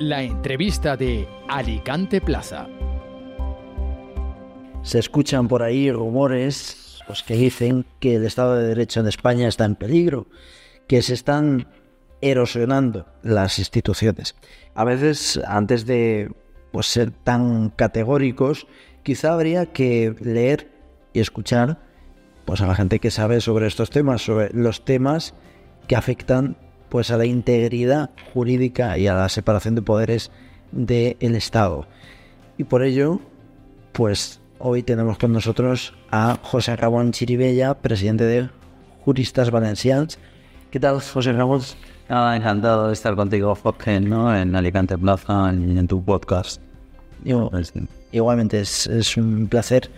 La entrevista de Alicante Plaza. Se escuchan por ahí rumores pues, que dicen que el Estado de Derecho en España está en peligro, que se están erosionando las instituciones. A veces, antes de pues, ser tan categóricos, quizá habría que leer y escuchar pues, a la gente que sabe sobre estos temas, sobre los temas que afectan pues, a la integridad jurídica y a la separación de poderes del Estado. Y por ello, pues Hoy tenemos con nosotros a José Ramón Chiribella, presidente de Juristas Valencians. ¿Qué tal, José Ramón? Ah, encantado de estar contigo, Fokken, ¿no? en Alicante Plaza y en tu podcast. igualmente, es, un placer.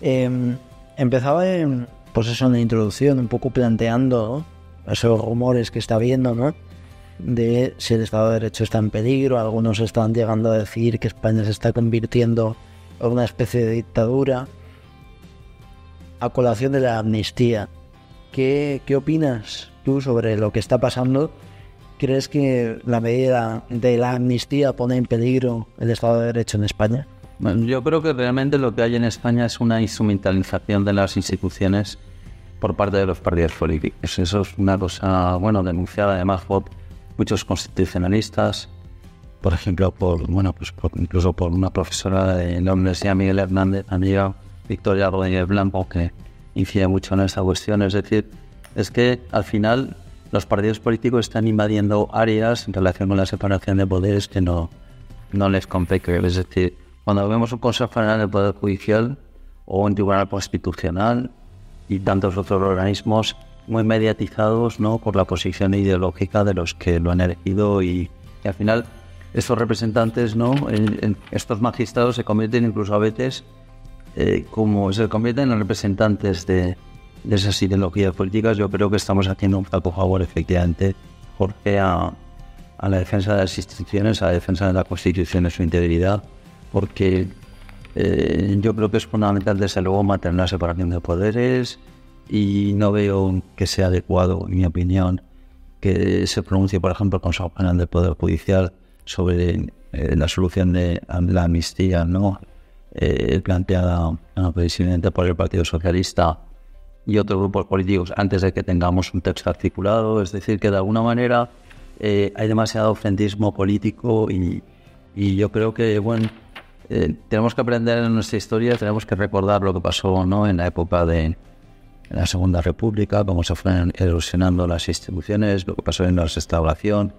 Em, empezaba en, pues eso, en la introducción, un poco planteando esos rumores que está habiendo, ¿no? De si el Estado de Derecho está en peligro. Algunos están llegando a decir que España se está convirtiendo una especie de dictadura, a colación de la amnistía. ¿Qué, ¿Qué opinas tú sobre lo que está pasando? ¿Crees que la medida de la amnistía pone en peligro el Estado de Derecho en España? yo creo que realmente lo que hay en España es una instrumentalización de las instituciones por parte de los partidos políticos. Eso es una cosa, bueno, denunciada además por muchos constitucionalistas, por ejemplo, por, bueno, pues incluso por una profesora de la Universidad Miguel Hernández, amiga Victoria Rodríguez Blanco, que incide mucho en esta cuestión. Es decir, es que al final los partidos políticos están invadiendo áreas en relación con la separación de poderes que no, no les compete. Es decir, cuando vemos un Consejo General del Poder Judicial o un Tribunal Constitucional y tantos otros organismos muy mediatizados ¿no? por la posición ideológica de los que lo han elegido y, y al final estos representantes, ¿no? estos magistrados se convierten incluso a veces eh, como se convierten en representantes de, esas ideologías políticas. Yo creo que estamos haciendo un flaco favor, efectivamente, Jorge, a, la defensa de las instituciones, a la defensa de la Constitución y su integridad, porque eh, yo creo que es fundamental, desde luego, mantener la separación de poderes y no veo que sea adecuado, en mi opinión, que se pronuncie, por ejemplo, el Consejo General del Poder Judicial sobre eh, la solución de la amnistía ¿no? Eh, planteada precisamente por el Partido Socialista y otros grupos políticos antes de que tengamos un texto articulado. Es decir, que de alguna manera eh, hay demasiado ofendismo político y, y, yo creo que, bueno, tenemos que aprender en nuestra historia, tenemos que recordar lo que pasó ¿no? en la época de la Segunda República, cómo se fueron erosionando las instituciones, lo que pasó en la restauración,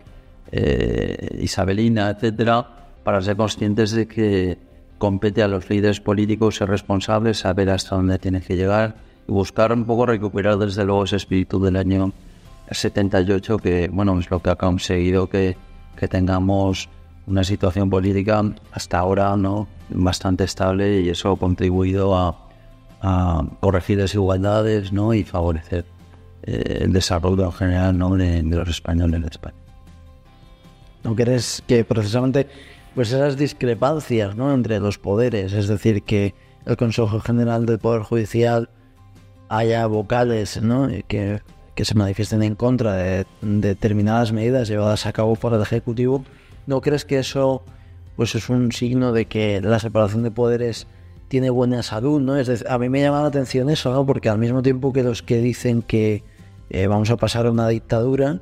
eh, isabelina, etcétera, para ser conscientes de que compete a los líderes políticos ser responsables, saber hasta dónde tienen que llegar y buscar un poco recuperar desde luego ese espíritu del año 78 que bueno es lo que ha conseguido que, que tengamos una situación política hasta ahora no bastante estable y eso ha contribuido a, corregir desigualdades ¿no? y favorecer eh, el desarrollo en general ¿no? de, de los españoles en España. ¿No crees que precisamente pues esas discrepancias ¿no? entre los poderes, es decir, que el Consejo General del Poder Judicial haya vocales ¿no? que, que se manifiesten en contra de, determinadas medidas llevadas a cabo por el Ejecutivo, ¿no crees que eso pues es un signo de que la separación de poderes tiene buena salud, ¿no? Es decir, a mí me llama la atención eso, ¿no? Porque al mismo tiempo que los que dicen que eh, vamos a pasar a una dictadura,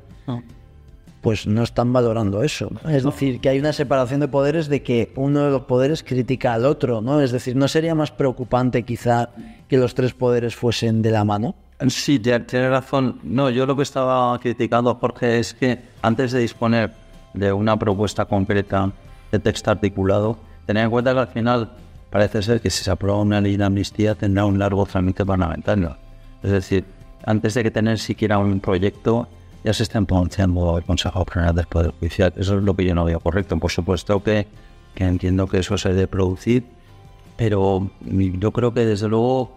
pues no están valorando eso. Es decir, que hay una separación de poderes de que uno de los poderes critica al otro, ¿no? Es decir, ¿no sería más preocupante quizá que los tres poderes fuesen de la mano? Sí, tiene razón. No, yo lo que estaba criticando, Jorge, es que antes de disponer de una propuesta concreta de texto articulado, tener en cuenta que al final parece ser que si se aprueba una ley de amnistía tendrá un largo trámite parlamentario. Es decir, antes de que tener siquiera un proyecto, ya se está pronunciando el Consejo General del Poder Judicial. Eso es lo que yo no veo correcto. Por supuesto que, que entiendo que eso se debe producir, pero yo creo que desde luego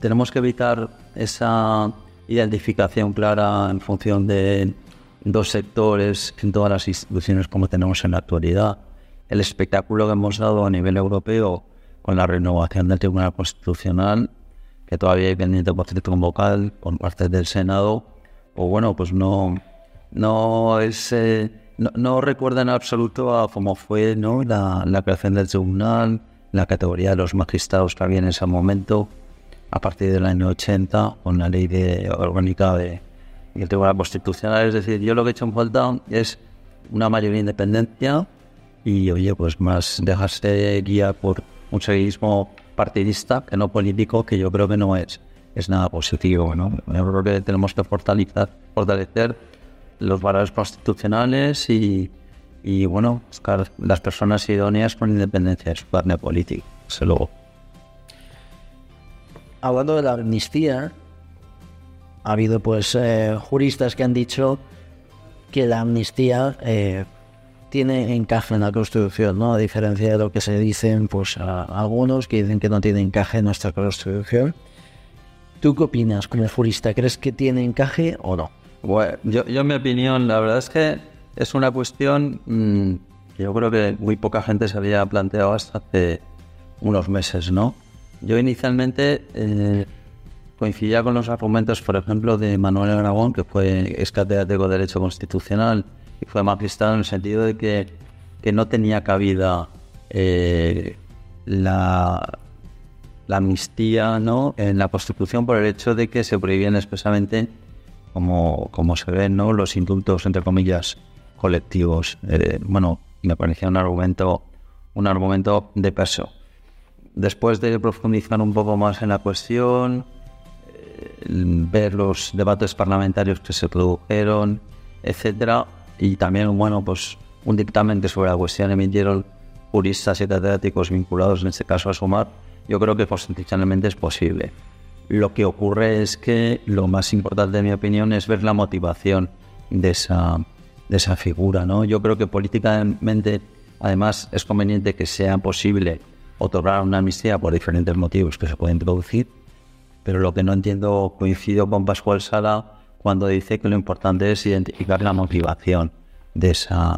tenemos que evitar esa identificación clara en función de dos sectores en todas las instituciones como tenemos en la actualidad. El espectáculo que hemos dado a nivel europeo con la renovación del Tribunal Constitucional, que todavía hay pendiente por cierto vocal por parte del Senado, o bueno, pues no, no es eh, no, no recuerda en absoluto a cómo fue ¿no? la, la creación del tribunal, la categoría de los magistrados que había en ese momento, a partir del año 80, con la ley de orgánica de, y el Tribunal Constitucional. Es decir, yo lo que he hecho en falta es una mayor independencia y, oye, pues más dejarse guiar por un seguidismo partidista que no político, que yo creo que no es, es nada positivo. ¿no? Yo creo que tenemos que fortalecer, fortalecer los valores constitucionales y, y bueno, buscar las personas idóneas con independencia de su carne política. Desde luego. Hablando de la amnistía, ha habido pues eh, juristas que han dicho que la amnistía eh, tiene encaje en la Constitución, ¿no? A diferencia de lo que se dicen pues algunos que dicen que no tiene encaje en nuestra Constitución. ¿Tú qué opinas como jurista? ¿Crees que tiene encaje o no? Bueno, yo, yo mi opinión, la verdad es que es una cuestión mmm, que yo creo que muy poca gente se había planteado hasta hace unos meses, ¿no? Yo inicialmente eh, coincidía con los argumentos, por ejemplo, de Manuel Aragón, que fue ex catedrático de Derecho Constitucional y fue magistrado en el sentido de que, que no tenía cabida eh, la, la amnistía ¿no? en la Constitución por el hecho de que se prohibían expresamente, como, como se ven, ¿no? los indultos, entre comillas, colectivos. Eh, bueno, me parecía un argumento, un argumento de peso. Después de profundizar un poco más en la cuestión, ver los debates parlamentarios que se produjeron, etcétera, y también, bueno, pues un dictamen sobre la cuestión emitieron juristas y catedráticos vinculados, en este caso a Sumar, yo creo que constitucionalmente es posible. Lo que ocurre es que lo más importante, en mi opinión, es ver la motivación de esa, de esa figura. ¿no? Yo creo que políticamente, además, es conveniente que sea posible otorgar una amnistía por diferentes motivos que se pueden producir, pero lo que no entiendo, coincido con Pascual Sala cuando dice que lo importante es identificar la motivación de esa,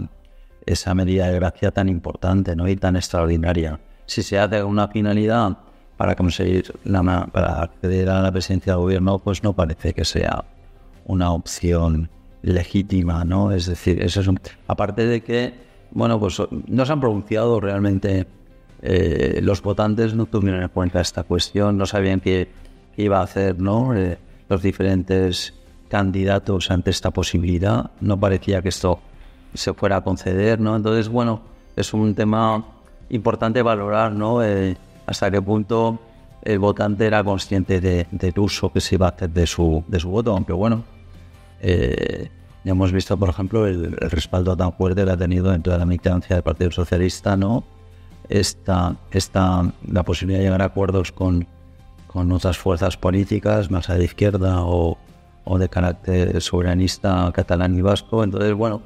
esa medida de gracia tan importante ¿no? y tan extraordinaria. Si se hace una finalidad para conseguir la, para acceder a la presidencia del gobierno, pues no parece que sea una opción legítima, ¿no? Es decir, eso es un... aparte de que, bueno, pues no se han pronunciado realmente eh, los votantes no tuvieron en cuenta esta cuestión, no sabían qué iba a hacer, ¿no? Eh, los diferentes candidatos ante esta posibilidad, no parecía que esto se fuera a conceder, ¿no? Entonces, bueno, es un tema importante valorar, ¿no? Eh, hasta qué punto el votante era consciente de, del uso que se iba a hacer de su, de su voto, aunque bueno, eh, ya hemos visto, por ejemplo, el, el, respaldo tan fuerte que ha tenido dentro de la militancia del Partido Socialista, ¿no? Esta, esta, la posibilidad de llegar a acuerdos con, con otras fuerzas políticas, más a la izquierda o, o de carácter soberanista catalán y vasco. Entonces, bueno,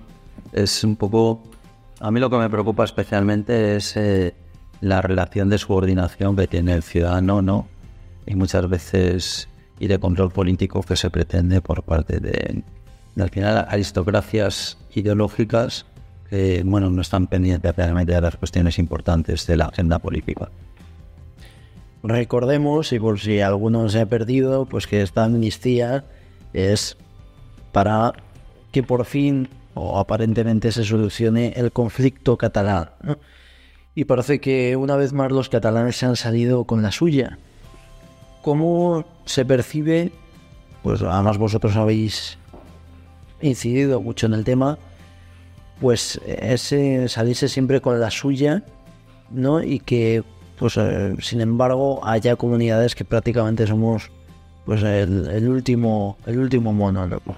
es un poco... A mí lo que me preocupa especialmente es eh, la relación de subordinación que tiene el ciudadano, ¿no? Y muchas veces y de control político que se pretende por parte de, de al final, aristocracias ideológicas que, bueno, no están pendientes realmente de las cuestiones importantes de la agenda política. Recordemos, y por si alguno se ha perdido, pues que esta amnistía es para que por fin o aparentemente se solucione el conflicto catalán. Y parece que una vez más los catalanes se han salido con la suya. ¿Cómo se percibe? Pues además vosotros habéis incidido mucho en el tema, pues ese salirse siempre con la suya, ¿no? Y que, pues, eh, sin embargo, haya comunidades que prácticamente somos pues el, último el último monólogo.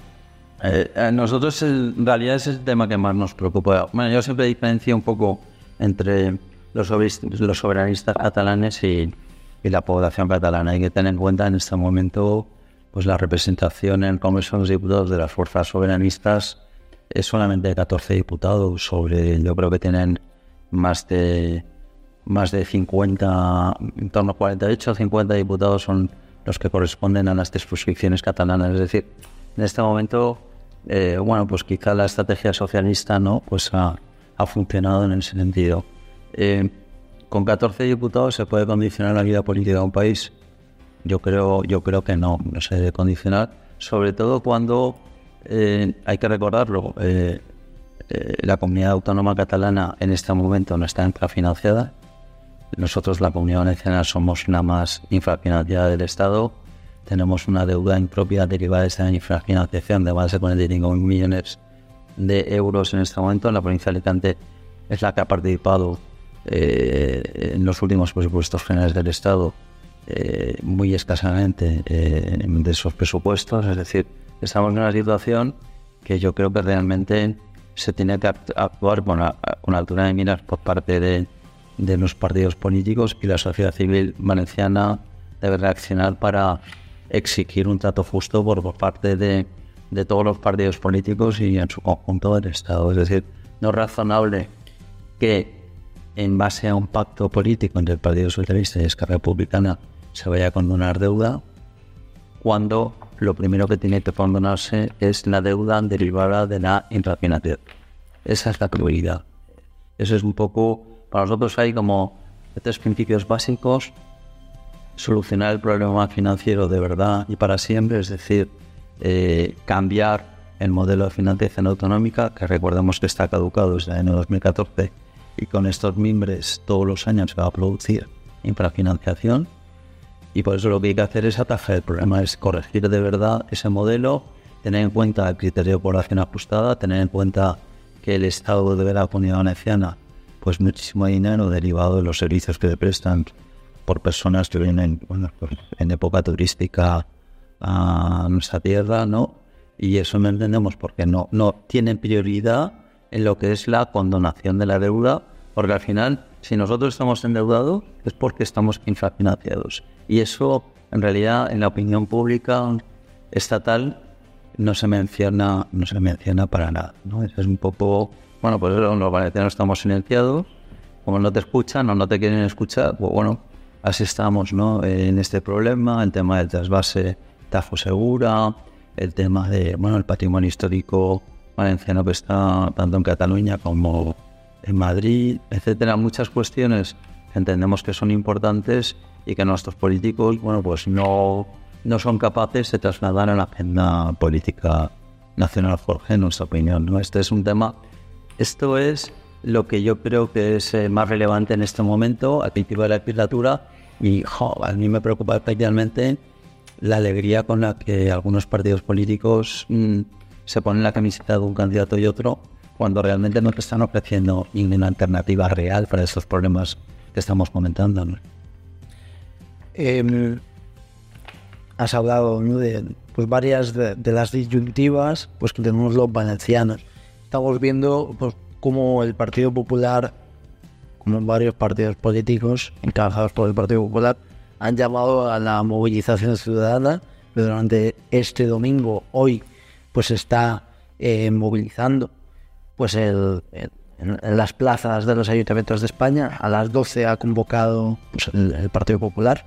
Eh, nosotros en realidad es el tema que más nos preocupa. Bueno, yo siempre diferencio un poco entre los, soberanistas catalanes y, y, la población catalana. Hay que tener en cuenta en este momento pues la representación en el Congreso de los Diputados de las fuerzas soberanistas es solamente de 14 diputados sobre yo creo que tienen más de más de 50 en torno a 48 o 50 diputados son los que corresponden a las circunscripciones catalanas. Es decir, en este momento, eh, bueno, pues quizá la estrategia socialista no, pues ha, funcionado en ese sentido. Eh, con 14 diputados se puede condicionar la vida política de un país. Yo creo, yo creo que no, no se debe condicionar, sobre todo cuando eh, hay que recordarlo. la comunidad autónoma catalana en este momento no está infrafinanciada. Nosotros, la comunidad valenciana, somos la más infrafinanciada del Estado. Tenemos una deuda impropia derivada de esta infrafinanciación de más de 45 millones de euros en este momento. La provincia de Alicante es la que ha participado eh, en los últimos presupuestos generales del Estado eh, muy escasamente eh, de esos presupuestos. Es decir, estamos en una situación que yo creo que realmente se tiene que actuar con, altura de miras por parte de, los partidos políticos y la sociedad civil valenciana debe reaccionar para exigir un trato justo por, parte de, de todos los partidos políticos y en su conjunto del Estado. Es decir, no es razonable que en base a un pacto político entre el Partido Socialista y Esquerra Republicana se vaya a condonar deuda, cuando lo primero que tiene que condonarse es la deuda derivada de la infrafinanciación. Esa es la prioridad. Eso es un poco, para nosotros hay como tres principios básicos. Solucionar el problema financiero de verdad y para siempre, es decir, eh, cambiar el modelo de financiación autonómica, que recordemos que está caducado desde el año 2014 y con estos mimbres todos los años se va a producir infrafinanciación y por eso lo que hay que hacer es atajar el problema, es corregir de verdad ese modelo, tener en cuenta el criterio de población ajustada, tener en cuenta que el Estado de la comunidad valenciana pues muchísimo dinero derivado de los servicios que le prestan por personas que vienen pues, en época turística a nuestra tierra, ¿no? Y eso no entendemos porque no, no tienen prioridad en lo que es la condonación de la deuda, porque al final, si nosotros estamos endeudados, es porque estamos infrafinanciados. Y eso, en realidad, en la opinión pública estatal, no se menciona, no se menciona para nada. ¿no? Es un poco, bueno, pues los valencianos estamos silenciados, como no te escuchan o no te quieren escuchar, pues bueno, así estamos, ¿no? En este problema, el tema del trasvase Tajo Segura, el tema de, bueno, el patrimonio histórico valenciano que está tanto en Cataluña como en Madrid, etcétera, muchas cuestiones que entendemos que son importantes y que nuestros políticos, bueno, pues no, no son capaces de trasladar a la agenda política nacional, Jorge, en nuestra opinión. ¿no? Este es un tema, esto es lo que yo creo que es eh, más relevante en este momento, al principio de la legislatura, y a mí me preocupa especialmente la alegría con la que algunos partidos políticos mm, se ponen la camiseta de un candidato y otro cuando realmente no te están ofreciendo ninguna alternativa real para estos problemas que estamos comentando. Em, has hablado de pues, varias de, las disyuntivas pues, que tenemos los valencianos. Estamos viendo pues, cómo el Partido Popular, como varios partidos políticos encabezados por el Partido Popular, han llamado a la movilización ciudadana. Durante este domingo, hoy, pues está eh, movilizando pues el, en, las plazas de los ayuntamientos de España. A las 12 ha convocado pues, el, Partido Popular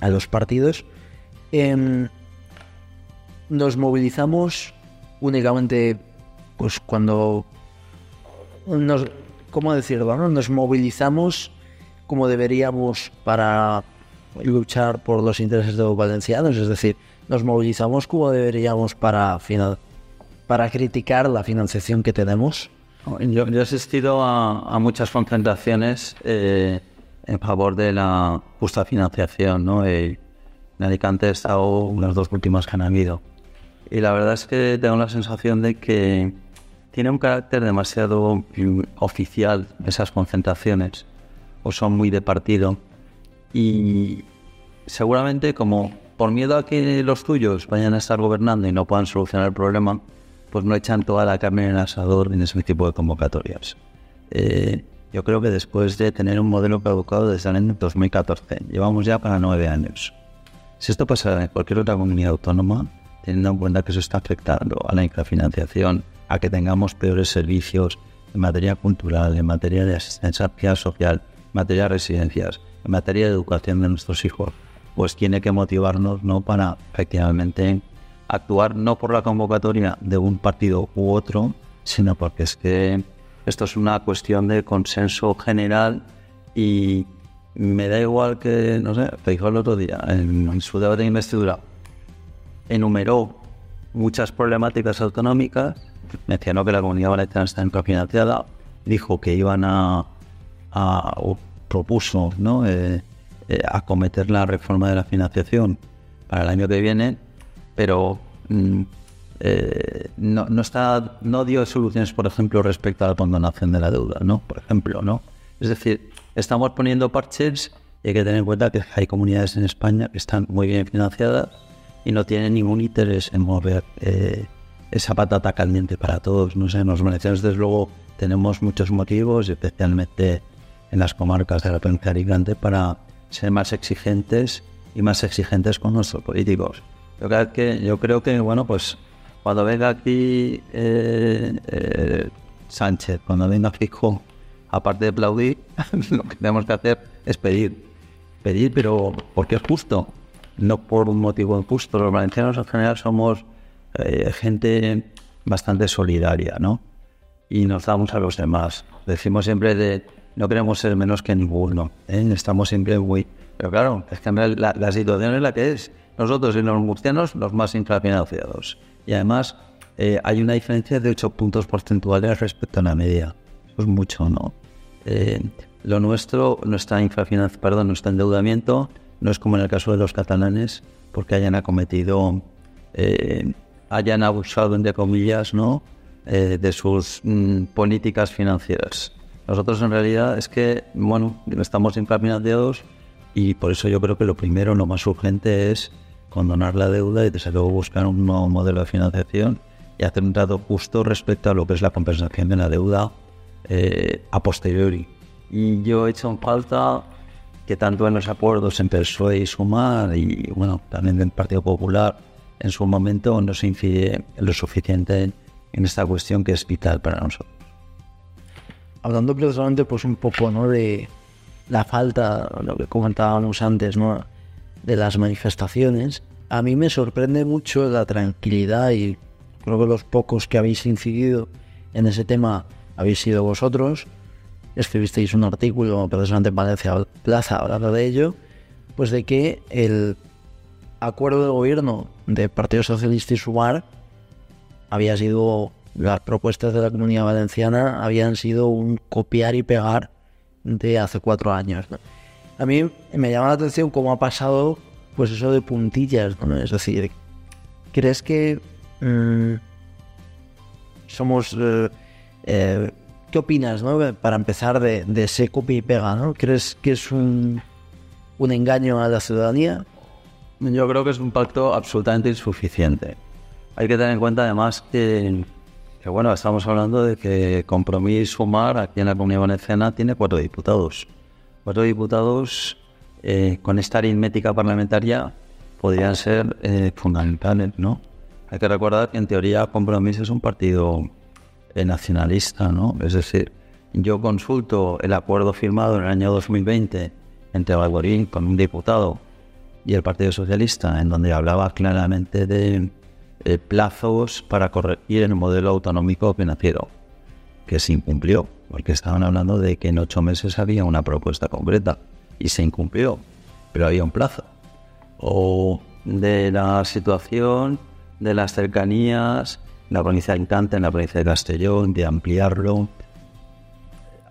a los partidos. Em, nos movilizamos únicamente pues cuando nos, ¿cómo decirlo? Nos movilizamos como deberíamos para luchar por los intereses de los valencianos, es decir, nos movilizamos como deberíamos para, para criticar la financiación que tenemos. Yo, he asistido a, muchas concentraciones eh, en favor de la justa financiación. ¿no? en Alicante he estado las dos últimas que han habido. Y la verdad es que tengo la sensación de que tiene un carácter demasiado oficial esas concentraciones, o son muy de partido. Y seguramente como por miedo a que los tuyos vayan a estar gobernando y no puedan solucionar el problema, pues no echan toda la carne en el asador en ese tipo de convocatorias. Eh, yo creo que después de tener un modelo caducado desde el año 2014, llevamos ya para nueve años. Si esto pasa en cualquier otra comunidad autónoma, teniendo en cuenta que eso está afectando a la infrafinanciación, a que tengamos peores servicios en materia cultural, en materia de asistencia social, en materia de residencias, en materia de educación de nuestros hijos, pues tiene que motivarnos ¿no? para efectivamente actuar no por la convocatoria de un partido u otro, sino porque es que esto es una cuestión de consenso general y me da igual que, no sé, te el otro día, en, su debate de investidura, enumeró muchas problemáticas autonómicas mencionó que la comunidad valenciana está infrafinanciada, dijo que iban a, o propuso ¿no? Eh, eh, acometer la reforma de la financiación para el año que viene, pero mm, eh, no, no, está, no dio soluciones, por ejemplo, respecto a la condonación de la deuda, ¿no? Por ejemplo, ¿no? Es decir, estamos poniendo parches y hay que tener en cuenta que hay comunidades en España que están muy bien financiadas y no tienen ningún interés en mover eh, esa patata caliente para todos. No sé, los valencianos desde luego tenemos muchos motivos, especialmente en las comarcas de la provincia de Alicante, para ser más exigentes y más exigentes con nuestros políticos. Yo creo que, yo creo que bueno, pues cuando venga aquí eh, eh, Sánchez, cuando venga Fijo, aparte de aplaudir, lo que tenemos que hacer es pedir. Pedir, pero porque es justo, no por un motivo injusto. Los valencianos en general somos eh, gente bastante solidaria, ¿no? Y nos damos a los demás. Decimos siempre de no queremos ser menos que ninguno. ¿eh? Estamos siempre muy... Pero claro, es que la, la situación es la que es. Nosotros y los murcianos los más infrafinanciados. Y además eh, hay una diferencia de 8 puntos porcentuales respecto a la media. Eso es mucho, ¿no? Eh, lo nuestro, nuestra infrafinanciación, perdón, nuestro endeudamiento no es como en el caso de los catalanes, porque hayan acometido, eh, hayan abusado, entre comillas, ¿no? de sus mm, políticas financieras. Nosotros en realidad es que, bueno, estamos infrafinanciados y por eso yo creo que lo primero, lo más urgente es condonar la deuda y desde luego buscar un nuevo modelo de financiación y hacer un trato justo respecto a lo que es la compensación de la deuda eh, a posteriori. Y yo he hecho en falta que tanto en los acuerdos en PSOE y Sumar y bueno, también del Partido Popular en su momento no se incide lo suficiente en esta cuestión que es vital para nosotros. Hablando precisamente pues un poco ¿no? de la falta, lo que comentábamos antes, ¿no? de las manifestaciones, a mí me sorprende mucho la tranquilidad y creo que los pocos que habéis incidido en ese tema habéis sido vosotros. Escribisteis un artículo precisamente en Valencia Plaza hablando de ello, pues de que el acuerdo de gobierno de Partido Socialista y Sumar había sido, las propuestas de la comunidad valenciana habían sido un copiar y pegar de hace cuatro años. A mí me llama la atención cómo ha pasado pues eso de puntillas, Es decir, ¿crees que mm, somos... Eh, eh, ¿Qué opinas, no? Para empezar de, ese copia y pega, ¿no? ¿Crees que es un, un engaño a la ciudadanía? Yo creo que es un pacto absolutamente insuficiente. Hay que tener en cuenta además que, que bueno, estamos hablando de que Compromís Sumar aquí en la Comunidad Valenciana tiene cuatro diputados cuatro diputados eh, con esta aritmética parlamentaria podrían ser eh, fundamentales, ¿no? Hay que recordar que en teoría Compromiso es un partido eh, nacionalista, ¿no? Es decir, yo consulto el acuerdo firmado en el año 2020 entre Balborín con un diputado y el Partido Socialista, en donde hablaba claramente de plazos para corregir el modelo autonómico financiero, que se incumplió porque estaban hablando de que en ocho meses había una propuesta concreta y se incumplió, pero había un plazo. O de la situación de las cercanías, la provincia de Alicante, en la provincia de Castellón, de ampliarlo.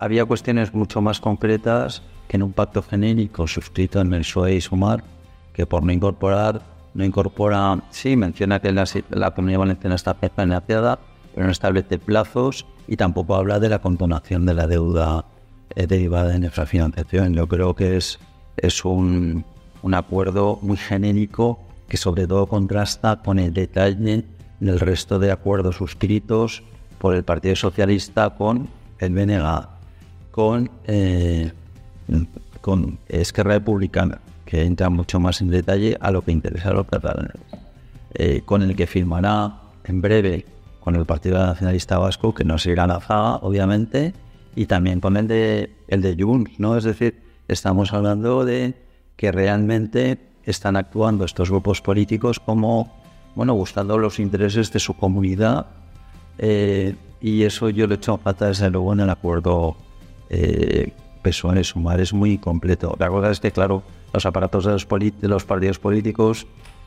Había cuestiones mucho más concretas que en un pacto genérico suscrito en el PSOE y Sumar, que por no incorporar, no incorpora, sí, menciona que la, comunidad valenciana está financiada, pero no establece plazos y tampoco habla de la condonación de la deuda eh, derivada de nuestra financiación. Yo creo que es, es un, un, acuerdo muy genérico que sobre todo contrasta con el detalle del resto de acuerdos suscritos por el Partido Socialista con el BNG, con, eh, con Esquerra Republicana, que entra mucho más en detalle a lo que interesa a los catalanes, eh, con el que firmará en breve con el Partido Nacionalista Vasco, que no seguirá la zaga, obviamente, y también con el de, el de Junts, ¿no? Es decir, estamos hablando de que realmente están actuando estos grupos políticos como, bueno, buscando los intereses de su comunidad, eh, y eso yo lo he hecho falta desde luego en el acuerdo eh, PSOE-Sumar, es muy completo. La cosa es que, claro, los aparatos de los, de los partidos políticos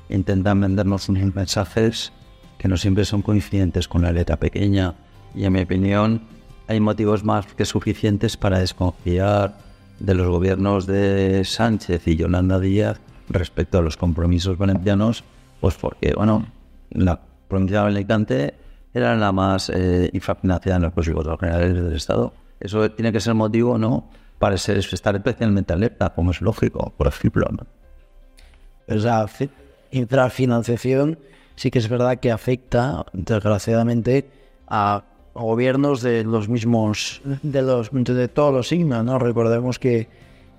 intentan vendernos unos mensajes que no siempre son coincidentes con la letra pequeña. Y en mi opinión, hay motivos más que suficientes para desconfiar de los gobiernos de Sánchez y Yolanda Díaz respecto a los compromisos valencianos, pues porque, bueno, la provincia de Alicante era la más eh, infrafinanciada en los presupuestos generales del Estado. Eso tiene que ser motivo, ¿no?, para ser, estar especialmente alerta, como es lógico, por ejemplo. ¿no? Esa infrafinanciación sí que es verdad que afecta, desgraciadamente, a gobiernos de los mismos, de los de todos los signos, ¿no? Recordemos que,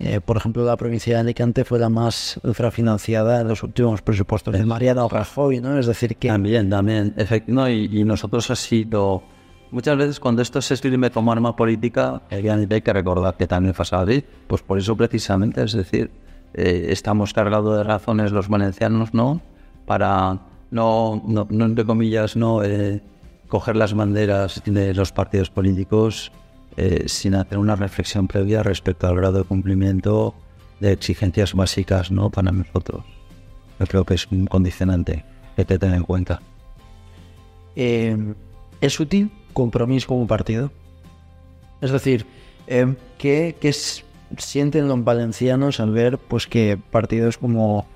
eh, por ejemplo, la provincia de Alicante fue la más infrafinanciada en los últimos presupuestos de Mariano Rajoy, ¿no? Es decir, que... También, también. No, y, nosotros ha sido... Muchas veces cuando esto se escribe como arma política, hay que recordar que también pasado así. Pues por eso precisamente, es decir, eh, estamos cargados de razones los valencianos, ¿no? Para no, no, entre comillas, no... Eh, coger las banderas de los partidos políticos eh, sin hacer una reflexión previa respecto al grado de cumplimiento de exigencias básicas ¿no? para nosotros. Yo creo que es un condicionante que te ten en cuenta. ¿Es útil compromiso como partido? Es decir, eh, ¿qué, ¿qué, sienten los valencianos al ver pues, que partidos como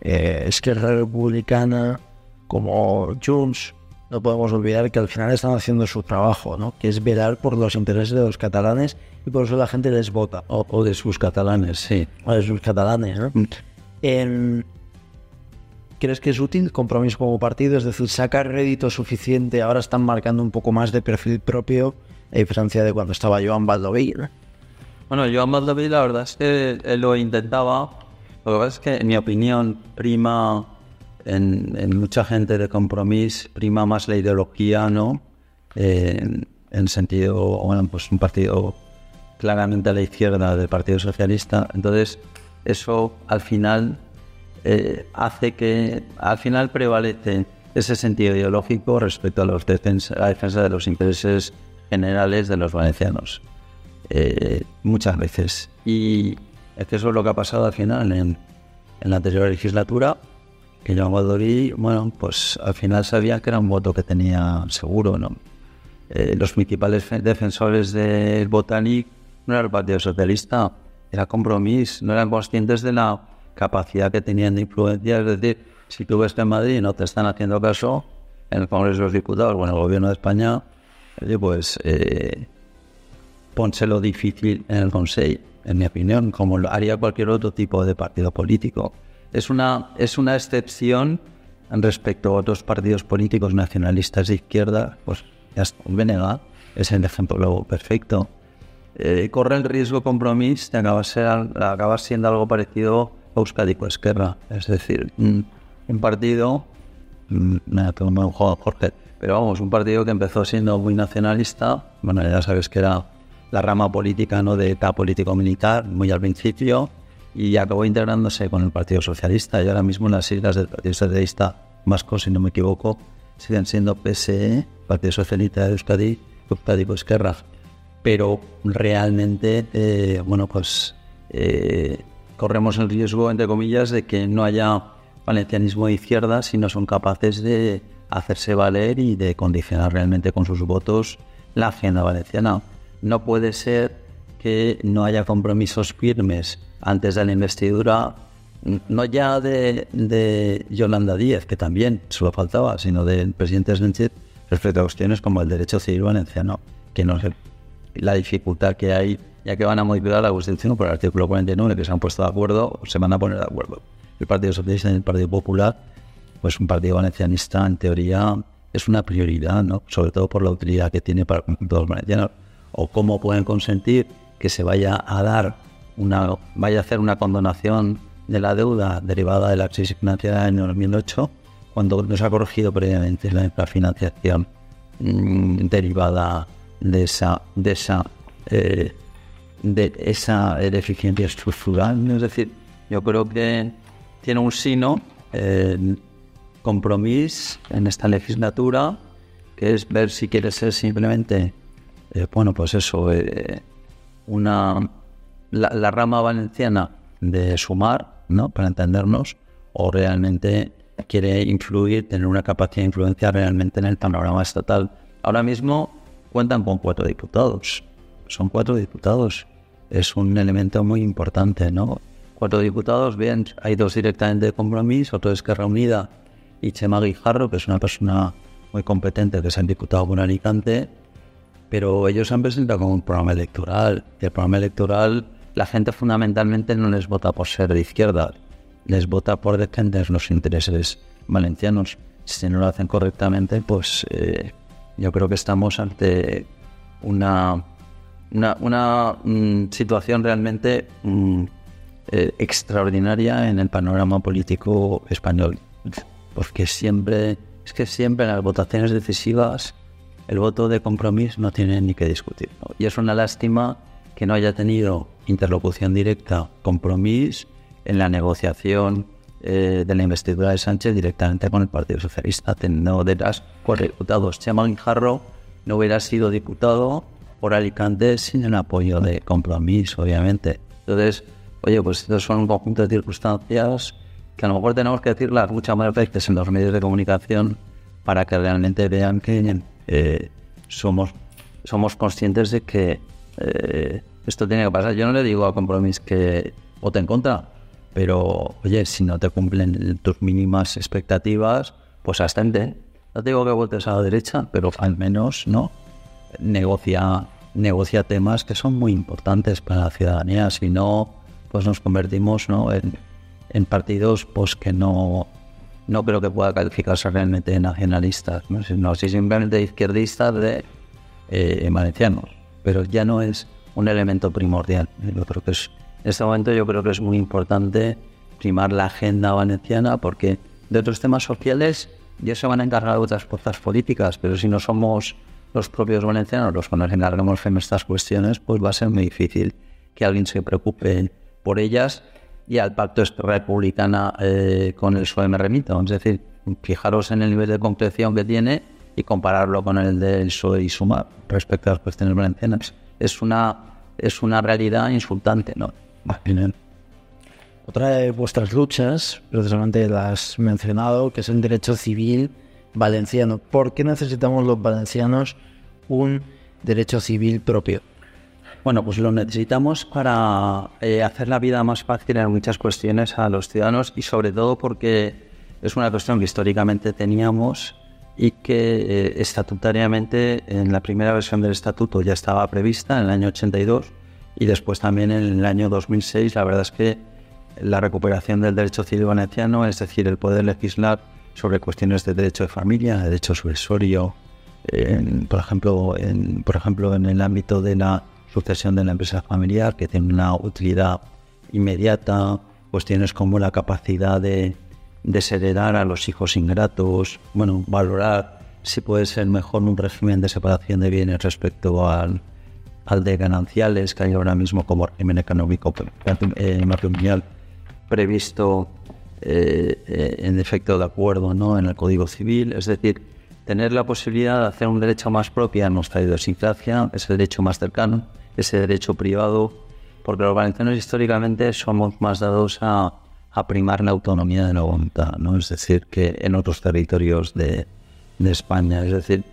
Esquerra Republicana, como Junts, no podemos olvidar que al final están haciendo su trabajo, ¿no? que es velar por los intereses de los catalanes y por eso la gente les vota. O, de sus catalanes, sí. O de sus catalanes. ¿no? Mm. ¿Crees que es útil compromiso como partido? Es decir, sacar rédito suficiente, ahora están marcando un poco más de perfil propio, a diferencia de cuando estaba Joan Baldoví. Bueno, Joan Baldoví la verdad es que él lo intentaba. Lo que pasa es que, en mi opinión, prima en, mucha gente de compromiso prima más la ideología, ¿no? en, sentido, bueno, pues un partido claramente a la izquierda del Partido Socialista. Entonces, eso al final eh, hace que, al final prevalece ese sentido ideológico respecto a, los la defensa de los intereses generales de los valencianos. Eh, muchas veces. Y es que eso es lo que ha pasado al final en, en la anterior legislatura que Joan Baldoví, bueno, pues al final sabía que era un voto que tenía seguro, ¿no? Eh, los principales defensores del Botanic no era el Partido Socialista, era Compromís, no eran conscientes de la capacidad que tenían de influencia, es decir, si tú ves que en Madrid no te están haciendo caso, en el Congreso de los Diputados o en el Gobierno de España, pues eh, pónselo difícil en el Consejo, en mi opinión, como lo haría cualquier otro tipo de partido político es una, es una excepción respecto a otros partidos políticos nacionalistas de izquierda, pues ya está, Venega es el ejemplo perfecto. Eh, corre el riesgo compromiso de acabar, siendo algo parecido a Euskadi Esquerra, es decir, un, partido, mm, me tengo un juego Jorge, pero vamos, un partido que empezó siendo muy nacionalista, bueno, ya sabes que era la rama política no de ETA político-militar, muy al principio, y acabó integrándose con el Partido Socialista y ahora mismo las siglas del Partido Socialista Vasco, si no me equivoco, siguen siendo PSE, Partido Socialista de Euskadi, Euskadi Esquerra. Pero realmente, eh, bueno, pues eh, corremos el riesgo, entre comillas, de que no haya valencianismo de izquierda si no son capaces de hacerse valer y de condicionar realmente con sus votos la agenda valenciana. No puede ser que no haya compromisos firmes antes de la investidura, no ya de, Yolanda Díez, que también solo faltaba, sino del presidente Sánchez respecto a cuestiones como el derecho civil valenciano, que no sé la dificultad que hay, ya que van a modificar la Constitución por el artículo 49, que se han puesto de acuerdo, se van a poner de acuerdo. El Partido Socialista y el Partido Popular, pues un partido valencianista, en teoría, es una prioridad, ¿no? Sobre todo por la utilidad que tiene para todos los valencianos. O cómo pueden consentir que se vaya a dar una, vaya a hacer una condonación de la deuda derivada de la crisis financiera del año 2008, cuando no se ha corregido previamente la infrafinanciación mm, derivada de esa, de esa, eh, de esa deficiencia estructural. Es decir, yo creo que tiene un sino, eh, compromiso en esta legislatura, que es ver si quiere ser simplemente, eh, bueno, pues eso, una la, rama valenciana de sumar, ¿no? Para entendernos, o realmente quiere influir, tener una capacidad de influencia realmente en el panorama estatal. Ahora mismo cuentan con cuatro diputados. Son cuatro diputados. Es un elemento muy importante, ¿no? Cuatro diputados, bien, hay dos directamente de compromiso, otro es Esquerra Unida y Chema Guijarro, que es una persona muy competente que se han diputado por Alicante, pero ellos han presentado como un programa electoral. Y el programa electoral, la gente fundamentalmente no les vota por ser de izquierda, les vota por defender los intereses valencianos. Si no lo hacen correctamente, pues eh, yo creo que estamos ante una, una, mm, situación realmente mm, eh, extraordinaria en el panorama político español. Porque siempre, es que siempre en las votaciones decisivas el voto de compromiso no tiene ni que discutir. Y es una lástima que no haya tenido interlocución directa compromiso en la negociación eh, de la investidura de Sánchez directamente con el Partido Socialista, teniendo de las cuatro diputados. Chema Guijarro no hubiera sido diputado por Alicante sin el apoyo de compromiso, obviamente. Entonces, oye, pues estos son un conjunto de circunstancias que a lo mejor tenemos que decirlas muchas más veces en los medios de comunicación para que realmente vean que eh, somos, somos conscientes de que eh, esto tiene que pasar. Yo no le digo a Compromís que vote en contra, pero oye, si no te cumplen tus mínimas expectativas, pues abstente. No te digo que votes a la derecha, pero al menos no negocia, negocia temas que son muy importantes para la ciudadanía. Si no, pues nos convertimos ¿no? en, partidos pues que no, no creo que pueda calificarse realmente de nacionalistas, ¿no? sino simplemente de izquierdistas de eh, valencianos. Pero ya no es un elemento primordial. Yo creo que es, en este momento yo creo que es muy importante primar la agenda valenciana porque de otros temas sociales ya se van a encargar otras fuerzas políticas, pero si no somos los propios valencianos los que nos encargamos en estas cuestiones, pues va a ser muy difícil que alguien se preocupe por ellas y al pacto republicana eh, con el PSOE me remito. Es decir, fijaros en el nivel de concreción que tiene y compararlo con el del PSOE y Suma respecto a las cuestiones valencianas. Es una, es una realidad insultante, ¿no? Otra de vuestras luchas, precisamente la has mencionado, que es el derecho civil valenciano. ¿Por qué necesitamos los valencianos un derecho civil propio? Bueno, pues lo necesitamos para eh, hacer la vida más fácil en muchas cuestiones a los ciudadanos y sobre todo porque es una cuestión que históricamente teníamos y que eh, estatutariamente en la primera versión del estatuto ya estaba prevista en el año 82 y después también en el año 2006 la verdad es que la recuperación del derecho civil valenciano, es decir, el poder legislar sobre cuestiones de derecho de familia, de derecho sucesorio, por ejemplo, en, por ejemplo en el ámbito de la sucesión de la empresa familiar, que tiene una utilidad inmediata, cuestiones como la capacidad de desheredar a los hijos ingratos, bueno, valorar si puede ser mejor un régimen de separación de bienes respecto al, al de gananciales que hay ahora mismo como régimen económico matrimonial previsto eh, eh, en efecto de acuerdo ¿no? en el Código Civil, es decir, tener la posibilidad de hacer un derecho más propio a nuestra idiosincrasia, es el derecho más cercano, ese derecho privado, porque los valencianos históricamente somos más dados a, primar la autonomía de la voluntad, ¿no? Es decir, que en otros territorios de, España. Es decir,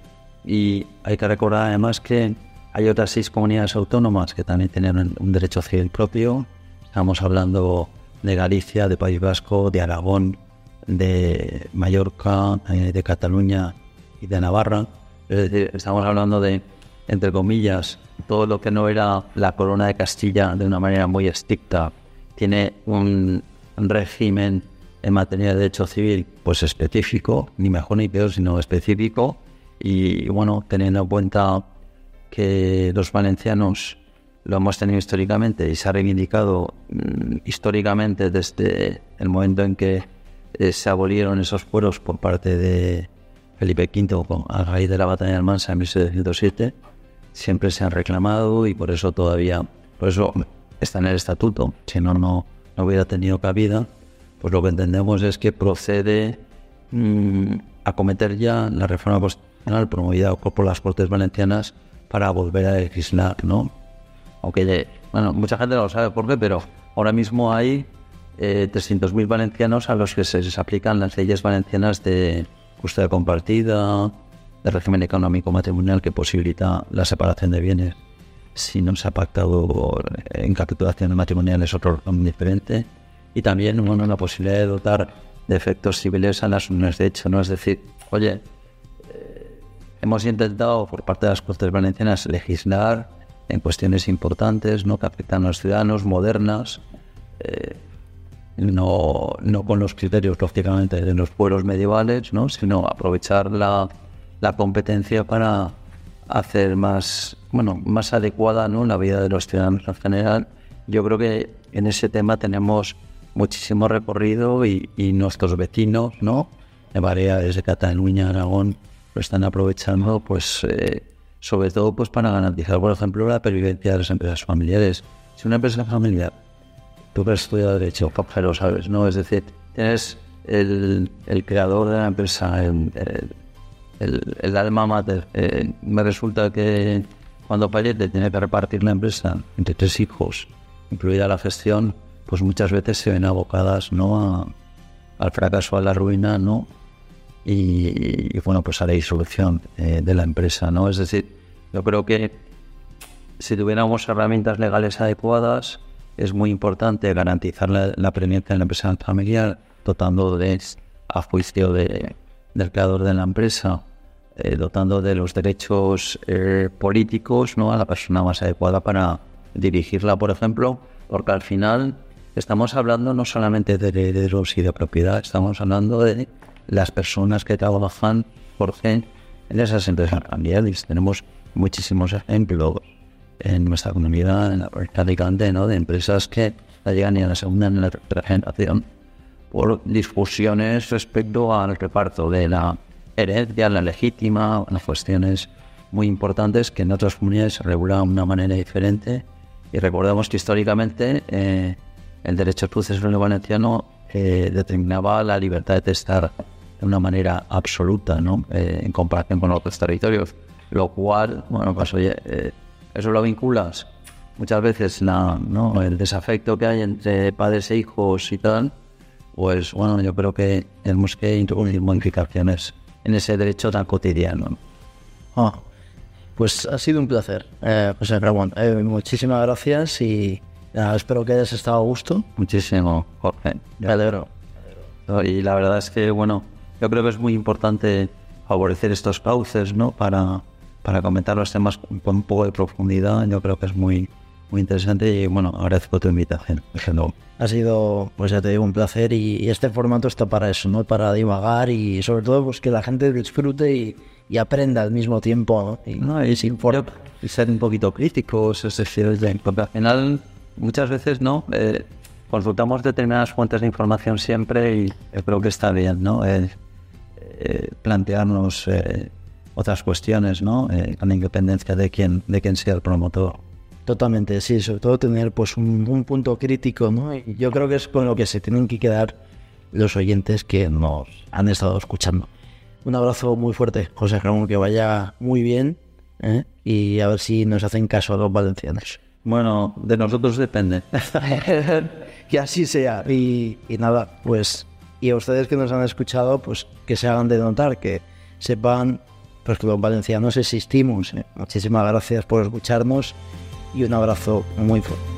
y hay que recordar además que hay otras seis comunidades autónomas que también tienen un derecho civil propio. Estamos hablando de Galicia, de País Vasco, de Aragón, de Mallorca, eh, de Cataluña y de Navarra. Es decir, estamos hablando de entre comillas, todo lo que no era la corona de Castilla de una manera muy estricta, tiene un régimen en materia de derecho civil pues específico, ni mejor ni peor, sino específico. Y bueno, teniendo en cuenta que los valencianos lo hemos tenido históricamente y se ha reivindicado mm, históricamente desde el momento en que eh, se abolieron esos fueros por parte de Felipe V a raíz de la batalla de Almansa en 1707 siempre se han reclamado y por eso todavía, por eso está en el estatuto, si no, no, hubiera tenido cabida, pues lo que entendemos es que procede mm, a cometer ya la reforma constitucional promovida por las Cortes Valencianas para volver a legislar, ¿no? Aunque, bueno, mucha gente no lo sabe por qué, pero ahora mismo hay eh, 300.000 valencianos a los que se les aplican las leyes valencianas de custodia compartida, de régimen económico matrimonial que posibilita la separación de bienes. Si no se ha pactado en capitulación matrimonial es otro diferente. Y también bueno, la posibilidad de dotar de efectos civiles a las uniones de hecho, ¿no? Es decir, oye, eh, hemos intentado por parte de las Cortes Valencianas legislar en cuestiones importantes, ¿no? Que afectan a los ciudadanos, modernas, eh, no, no con los criterios, lógicamente, de los pueblos medievales, ¿no? sino aprovechar la, la competencia para hacer más, bueno, más adecuada ¿no? la vida de los ciudadanos en general. Yo creo que en ese tema tenemos muchísimo recorrido y, y nuestros vecinos, ¿no? De variedades de Cataluña, Aragón, lo están aprovechando, pues, eh, sobre todo, pues, para garantizar, por ejemplo, la pervivencia de las empresas familiares. Si una empresa familiar tú has estudiado Derecho, pero sabes, ¿no? Es decir, tienes el, el creador de la empresa, el, el, alma mater. Eh, me resulta que cuando fallece tiene que repartir la empresa entre tres hijos, incluida la gestión, pues muchas veces se ven abocadas, ¿no? Al fracaso, a la ruina, ¿no? Y, bueno, pues a la disolución eh, de la empresa, ¿no? Es decir, yo creo que si tuviéramos herramientas legales adecuadas, es muy importante garantizar la, la de la empresa familiar, dotando de, a juicio de, del creador de la empresa, eh, dotando de los derechos eh, políticos ¿no? a la persona más adecuada para dirigirla, por ejemplo, porque al final estamos hablando no solamente de herederos y de propiedad, estamos hablando de las personas que trabajan por gen en esas empresas familiares. Tenemos muchísimos ejemplos en nuestra comunidad, en la prácticamente, ¿no? de empresas que no llegan ni a la segunda ni a la tercera generación por discusiones respecto al reparto de la herencia, la legítima, las cuestiones muy importantes que en otras comunidades se regulan de una manera diferente. Y recordemos que históricamente eh, el derecho sucesorio valenciano eh, determinaba la libertad de testar de una manera absoluta ¿no? Eh, en comparación con otros territorios. Lo cual, bueno, pues oye, eh, eso lo vinculas muchas veces la, ¿no? el desafecto que hay entre padres e hijos y tal, pues bueno, yo creo que tenemos que introducir modificaciones en ese derecho tan cotidiano. Ah, pues ha sido un placer, eh, José Ramón. Eh, muchísimas gracias y espero que hayas estado a gusto. Muchísimo, Jorge. Me alegro. Y la verdad es que, bueno, yo creo que es muy importante favorecer estos cauces, ¿no? Para, para comentar los temas con un poco de profundidad. Yo creo que es muy, muy interesante y, bueno, agradezco tu invitación. Ha sido, pues ya te digo, un placer y, y, este formato está para eso, ¿no? Para divagar y sobre todo pues que la gente disfrute y, y aprenda al mismo tiempo, ¿no? Y, no, y sin ser un poquito críticos, es decir, porque al final muchas veces, ¿no? Eh, consultamos determinadas fuentes de información siempre y yo creo que está bien, ¿no? Eh, eh, plantearnos eh, otras cuestiones, ¿no? Eh, con independencia de quién, de quién sea el promotor. Totalmente, sí, sobre todo tener pues un, un, punto crítico, ¿no? Y yo creo que es con lo que se tienen que quedar los oyentes que nos han estado escuchando. Un abrazo muy fuerte, José Ramón, que vaya muy bien ¿eh? y a ver si nos hacen caso a los valencianos. Bueno, de nosotros depende. que así sea. Y, y, nada, pues, y a ustedes que nos han escuchado, pues que se hagan de notar, que sepan pues, que los valencianos existimos. ¿eh? Muchísimas gracias por escucharnos y un abrazo muy fuerte.